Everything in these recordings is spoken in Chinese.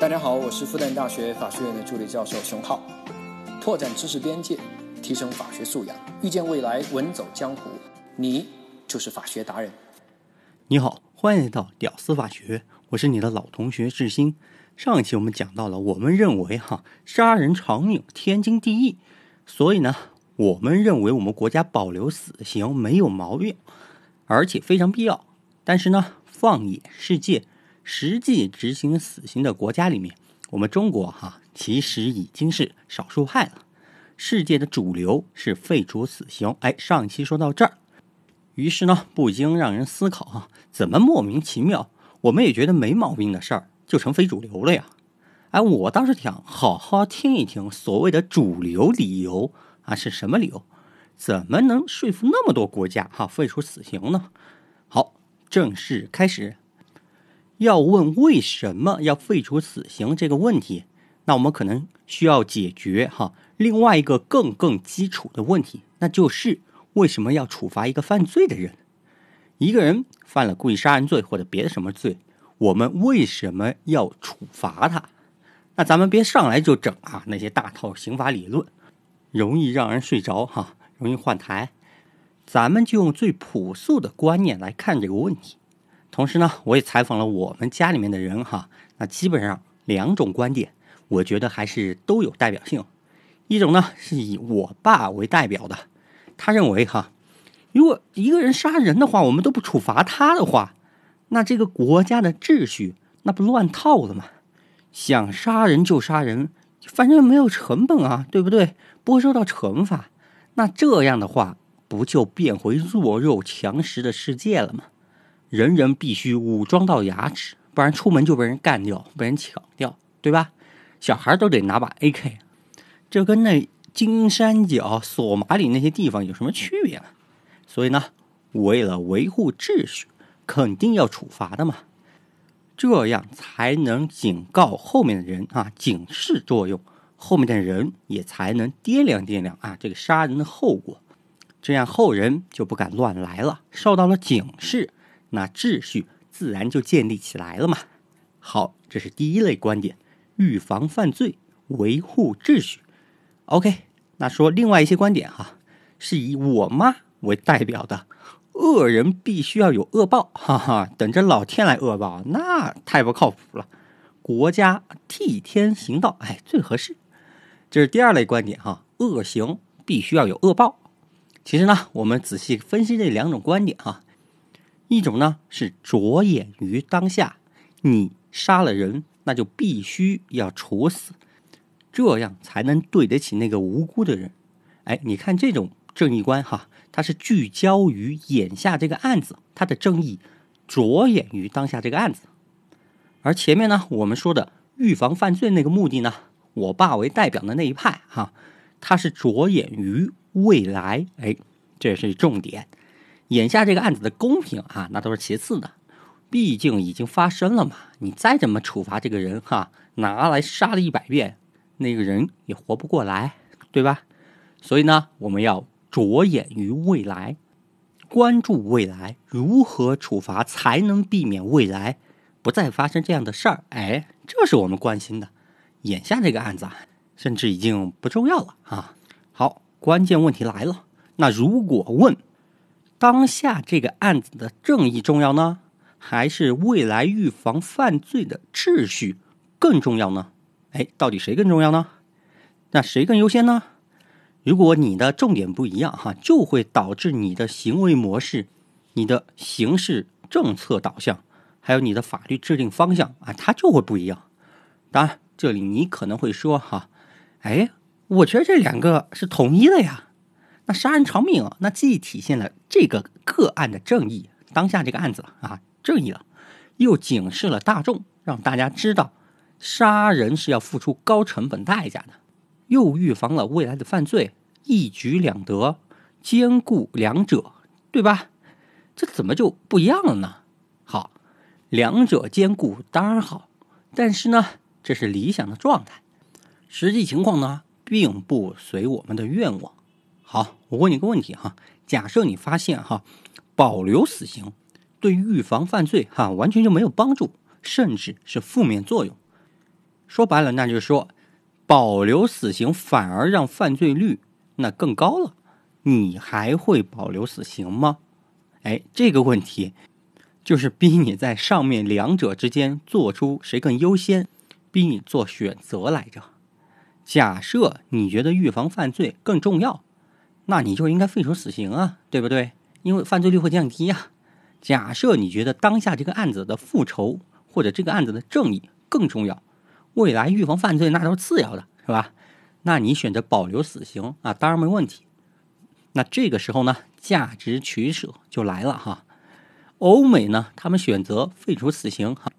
大家好，我是复旦大学法学院的助理教授熊浩，拓展知识边界，提升法学素养，遇见未来，稳走江湖。你就是法学达人。你好，欢迎来到屌丝法学，我是你的老同学志新。上一期我们讲到了，我们认为哈杀人偿命天经地义，所以呢，我们认为我们国家保留死刑没有毛病，而且非常必要。但是呢，放眼世界。实际执行死刑的国家里面，我们中国哈其实已经是少数派了。世界的主流是废除死刑。哎，上一期说到这儿，于是呢不禁让人思考啊，怎么莫名其妙，我们也觉得没毛病的事儿就成非主流了呀？哎，我倒是想好好听一听所谓的主流理由啊是什么理由？怎么能说服那么多国家哈废除死刑呢？好，正式开始。要问为什么要废除死刑这个问题，那我们可能需要解决哈另外一个更更基础的问题，那就是为什么要处罚一个犯罪的人？一个人犯了故意杀人罪或者别的什么罪，我们为什么要处罚他？那咱们别上来就整啊那些大套刑法理论，容易让人睡着哈，容易换台。咱们就用最朴素的观念来看这个问题。同时呢，我也采访了我们家里面的人哈，那基本上两种观点，我觉得还是都有代表性。一种呢是以我爸为代表的，他认为哈，如果一个人杀人的话，我们都不处罚他的话，那这个国家的秩序那不乱套了吗？想杀人就杀人，反正没有成本啊，对不对？不会受到惩罚，那这样的话，不就变回弱肉强食的世界了吗？人人必须武装到牙齿，不然出门就被人干掉、被人抢掉，对吧？小孩都得拿把 AK，这跟那金三角、索马里那些地方有什么区别呢？所以呢，为了维护秩序，肯定要处罚的嘛，这样才能警告后面的人啊，警示作用，后面的人也才能掂量掂量啊，这个杀人的后果，这样后人就不敢乱来了，受到了警示。那秩序自然就建立起来了嘛。好，这是第一类观点，预防犯罪，维护秩序。OK，那说另外一些观点哈，是以我妈为代表的，恶人必须要有恶报，哈哈，等着老天来恶报，那太不靠谱了。国家替天行道，哎，最合适。这是第二类观点哈，恶行必须要有恶报。其实呢，我们仔细分析这两种观点哈。一种呢是着眼于当下，你杀了人，那就必须要处死，这样才能对得起那个无辜的人。哎，你看这种正义观哈，它是聚焦于眼下这个案子，它的正义着眼于当下这个案子。而前面呢，我们说的预防犯罪那个目的呢，我爸为代表的那一派哈，他是着眼于未来。哎，这是重点。眼下这个案子的公平啊，那都是其次的，毕竟已经发生了嘛。你再怎么处罚这个人哈，拿来杀了一百遍，那个人也活不过来，对吧？所以呢，我们要着眼于未来，关注未来如何处罚才能避免未来不再发生这样的事儿。哎，这是我们关心的。眼下这个案子啊，甚至已经不重要了啊。好，关键问题来了，那如果问？当下这个案子的正义重要呢，还是未来预防犯罪的秩序更重要呢？哎，到底谁更重要呢？那谁更优先呢？如果你的重点不一样，哈，就会导致你的行为模式、你的刑事政策导向，还有你的法律制定方向啊，它就会不一样。当然，这里你可能会说，哈，哎，我觉得这两个是统一的呀。那杀人偿命啊，那既体现了这个个案的正义，当下这个案子啊正义了，又警示了大众，让大家知道杀人是要付出高成本代价的，又预防了未来的犯罪，一举两得，兼顾两者，对吧？这怎么就不一样了呢？好，两者兼顾当然好，但是呢，这是理想的状态，实际情况呢，并不随我们的愿望。好，我问你个问题哈，假设你发现哈，保留死刑对预防犯罪哈完全就没有帮助，甚至是负面作用，说白了，那就是说，保留死刑反而让犯罪率那更高了。你还会保留死刑吗？哎，这个问题就是逼你在上面两者之间做出谁更优先，逼你做选择来着。假设你觉得预防犯罪更重要，那你就应该废除死刑啊，对不对？因为犯罪率会降低呀。假设你觉得当下这个案子的复仇或者这个案子的正义更重要，未来预防犯罪那都是次要的，是吧？那你选择保留死刑啊，当然没问题。那这个时候呢，价值取舍就来了哈。欧美呢，他们选择废除死刑哈，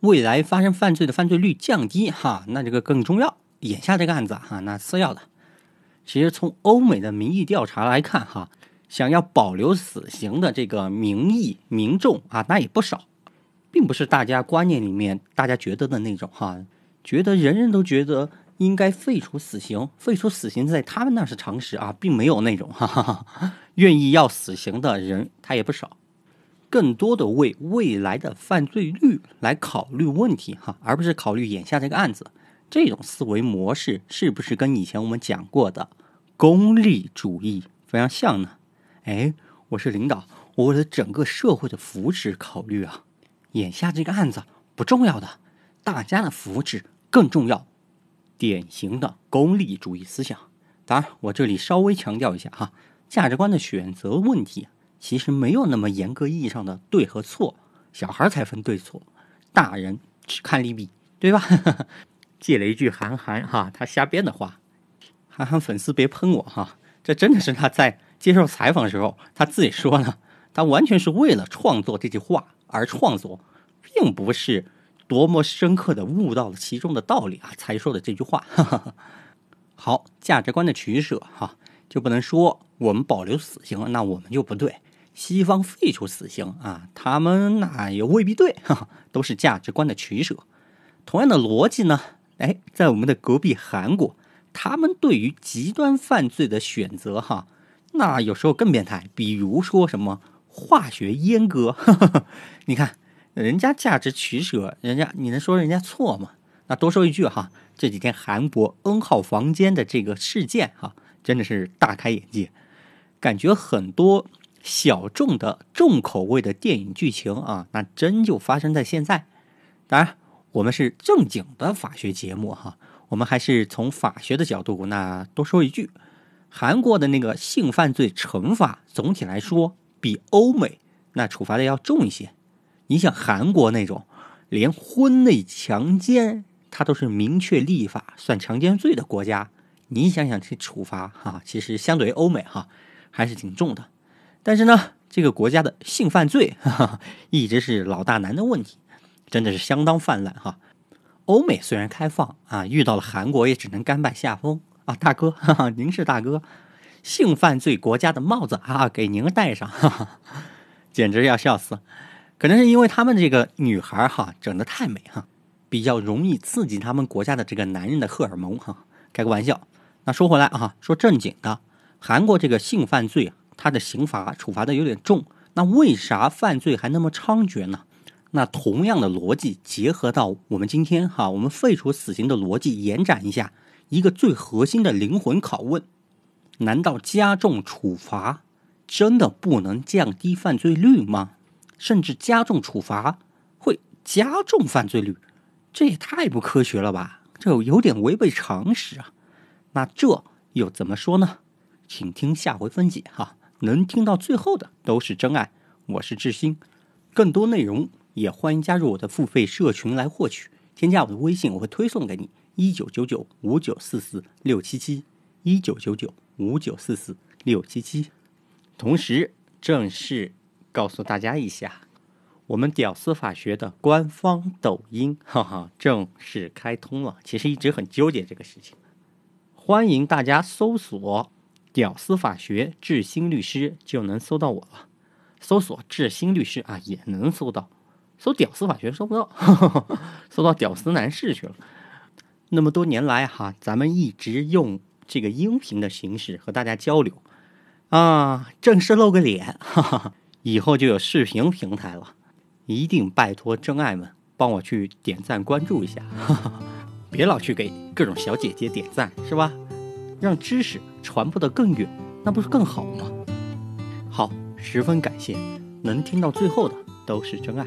未来发生犯罪的犯罪率降低哈，那这个更重要。眼下这个案子哈，那次要的。其实从欧美的民意调查来看哈，想要保留死刑的这个民意民众啊，那也不少，并不是大家观念里面大家觉得的那种哈，觉得人人都觉得。应该废除死刑，废除死刑在他们那是常识啊，并没有那种哈哈哈，愿意要死刑的人他也不少，更多的为未来的犯罪率来考虑问题哈，而不是考虑眼下这个案子。这种思维模式是不是跟以前我们讲过的功利主义非常像呢？哎，我是领导，我为了整个社会的福祉考虑啊，眼下这个案子不重要的，大家的福祉更重要。典型的功利主义思想。当然，我这里稍微强调一下哈，价值观的选择问题其实没有那么严格意义上的对和错，小孩才分对错，大人只看利弊，对吧？借了一句韩寒哈他瞎编的话，韩寒粉丝别喷我哈，这真的是他在接受采访的时候他自己说的，他完全是为了创作这句话而创作，并不是。多么深刻的悟到了其中的道理啊，才说的这句话。好，价值观的取舍哈，就不能说我们保留死刑，那我们就不对；西方废除死刑啊，他们那也未必对，哈都是价值观的取舍。同样的逻辑呢，哎，在我们的隔壁韩国，他们对于极端犯罪的选择哈，那有时候更变态，比如说什么化学阉割，你看。人家价值取舍，人家你能说人家错吗？那多说一句哈，这几天韩国 N 号房间的这个事件哈，真的是大开眼界，感觉很多小众的重口味的电影剧情啊，那真就发生在现在。当然，我们是正经的法学节目哈，我们还是从法学的角度，那多说一句，韩国的那个性犯罪惩罚总体来说比欧美那处罚的要重一些。你像韩国那种，连婚内强奸它都是明确立法算强奸罪的国家，你想想这处罚哈，其实相对于欧美哈还是挺重的。但是呢，这个国家的性犯罪哈哈 一直是老大难的问题，真的是相当泛滥哈。欧美虽然开放啊，遇到了韩国也只能甘拜下风啊。大哥，哈哈，您是大哥，性犯罪国家的帽子啊，给您戴上，哈哈，简直要笑死。可能是因为他们这个女孩哈整的太美哈，比较容易刺激他们国家的这个男人的荷尔蒙哈。开个玩笑，那说回来啊，说正经的，韩国这个性犯罪，它的刑罚处罚的有点重，那为啥犯罪还那么猖獗呢？那同样的逻辑结合到我们今天哈，我们废除死刑的逻辑延展一下，一个最核心的灵魂拷问：难道加重处罚真的不能降低犯罪率吗？甚至加重处罚会加重犯罪率，这也太不科学了吧？这有点违背常识啊！那这又怎么说呢？请听下回分解哈。能听到最后的都是真爱。我是志新，更多内容也欢迎加入我的付费社群来获取。添加我的微信，我会推送给你一九九九五九四四六七七一九九九五九四四六七七。同时，正式。告诉大家一下，我们屌丝法学的官方抖音，哈哈，正式开通了。其实一直很纠结这个事情，欢迎大家搜索“屌丝法学智新律师”就能搜到我了。搜索“智新律师”啊，也能搜到。搜“屌丝法学”搜不到，搜到“屌丝男士”去了。那么多年来哈，咱们一直用这个音频的形式和大家交流啊，正式露个脸，哈哈。以后就有视频平台了，一定拜托真爱们帮我去点赞关注一下，别老去给各种小姐姐点赞，是吧？让知识传播的更远，那不是更好吗？好，十分感谢，能听到最后的都是真爱。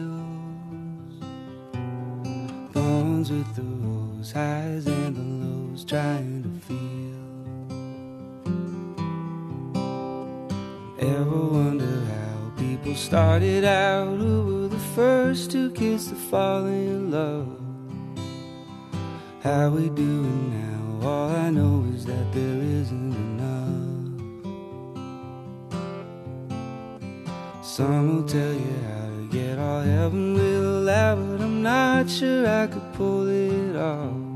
Thorns with the highs and the lows, trying to feel. Ever wonder how people started out? Who were the first two kiss to fall in love? How we doing now? All I know is that there isn't enough. Some will tell you how get all heaven will allow, but I'm not sure I could pull it off.